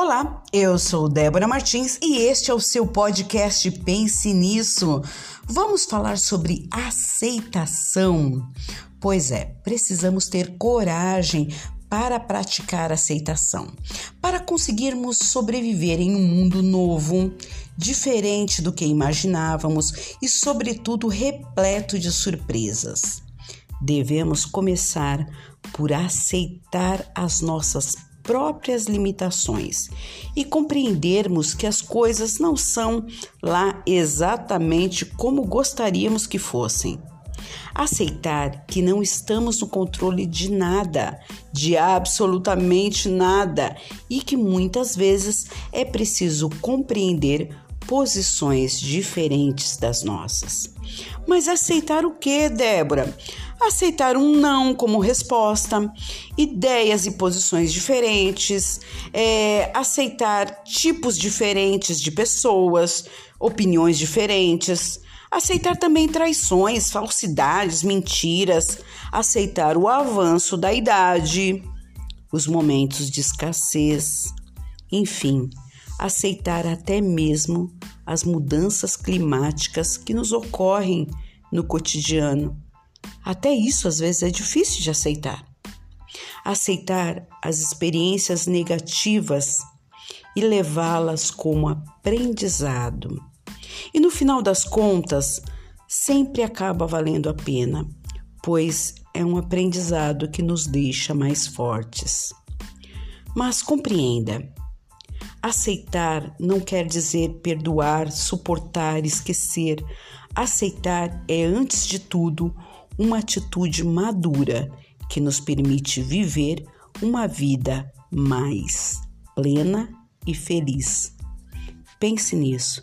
Olá, eu sou Débora Martins e este é o seu podcast Pense Nisso. Vamos falar sobre aceitação. Pois é, precisamos ter coragem para praticar aceitação, para conseguirmos sobreviver em um mundo novo, diferente do que imaginávamos e, sobretudo, repleto de surpresas. Devemos começar por aceitar as nossas próprias limitações e compreendermos que as coisas não são lá exatamente como gostaríamos que fossem. Aceitar que não estamos no controle de nada, de absolutamente nada, e que muitas vezes é preciso compreender posições diferentes das nossas. Mas aceitar o que, Débora? Aceitar um não como resposta, ideias e posições diferentes, é, aceitar tipos diferentes de pessoas, opiniões diferentes, aceitar também traições, falsidades, mentiras, aceitar o avanço da idade, os momentos de escassez, enfim aceitar até mesmo as mudanças climáticas que nos ocorrem no cotidiano. Até isso às vezes é difícil de aceitar. Aceitar as experiências negativas e levá-las como aprendizado. E no final das contas, sempre acaba valendo a pena, pois é um aprendizado que nos deixa mais fortes. Mas compreenda, Aceitar não quer dizer perdoar, suportar, esquecer. Aceitar é, antes de tudo, uma atitude madura que nos permite viver uma vida mais plena e feliz. Pense nisso.